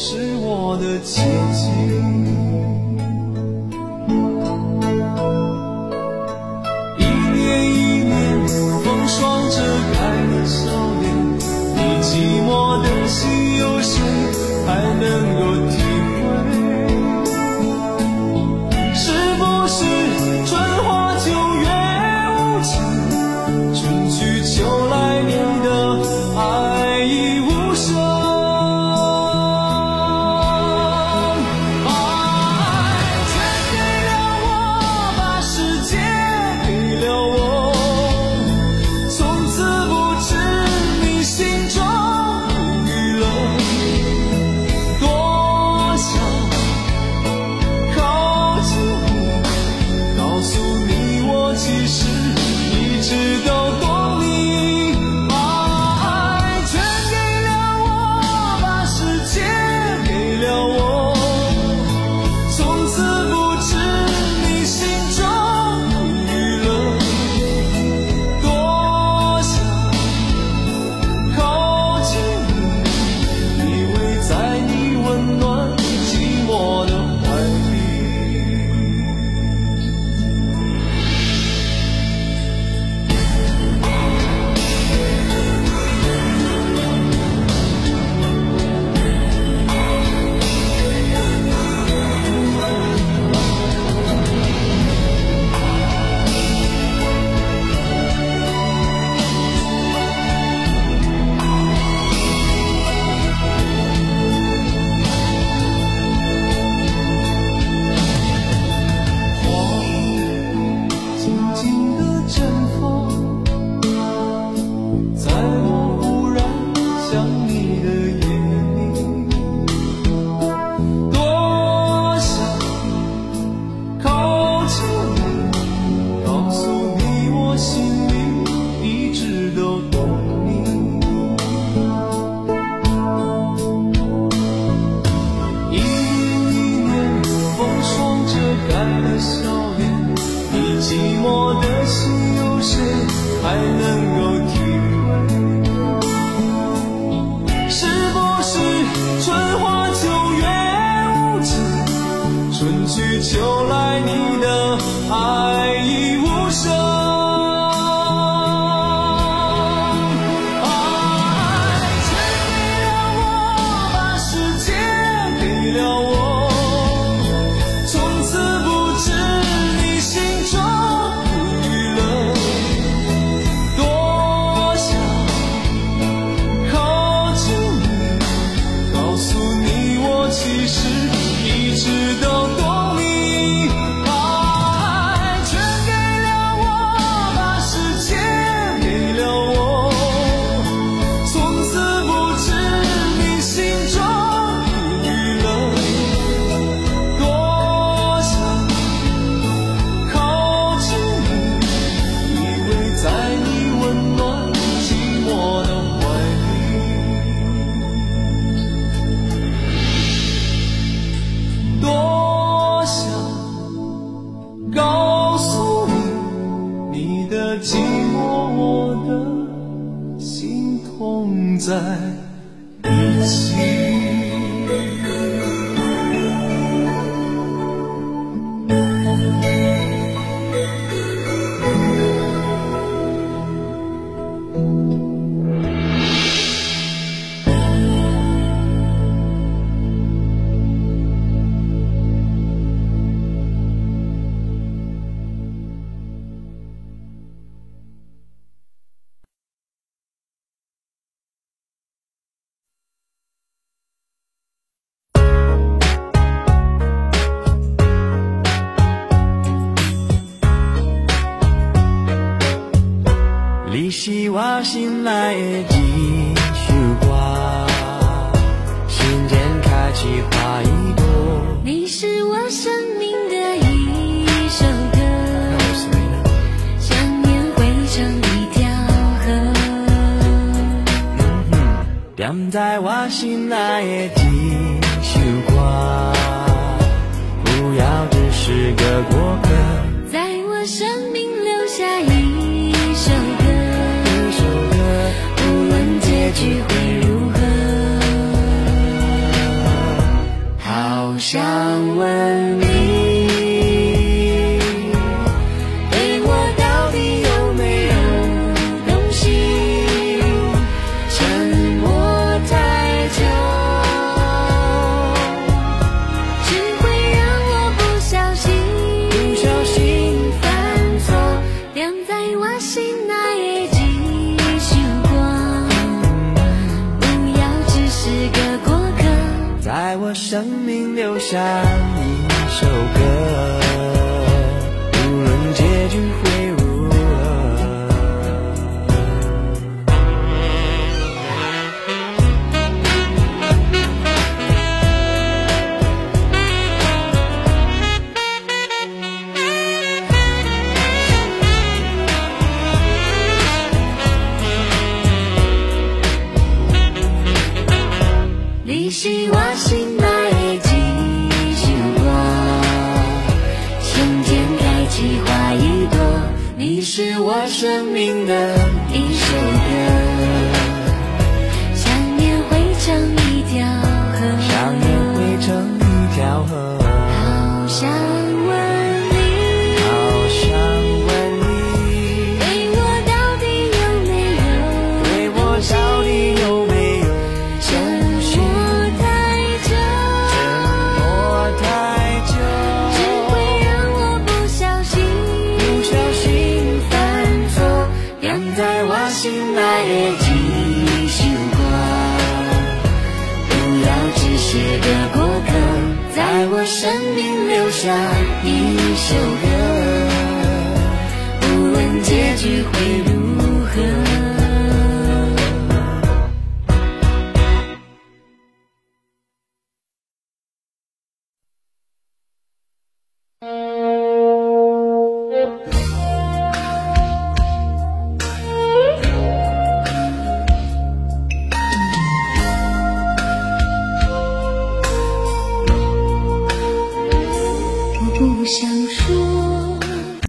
是我的奇迹春去秋来你的爱已在一起。我心内的一首歌心间开起花一朵你是我生命的一首歌。想念汇成一条河。嗯哼。点在我心内的一首歌不要只是个过心那一季，星光。不要只是个过客，在我生命留下一首歌。无论结局会。是我心内的一首歌，春天开起花一朵，你是我生命的。在我生命留下一首歌，无论结局会如何。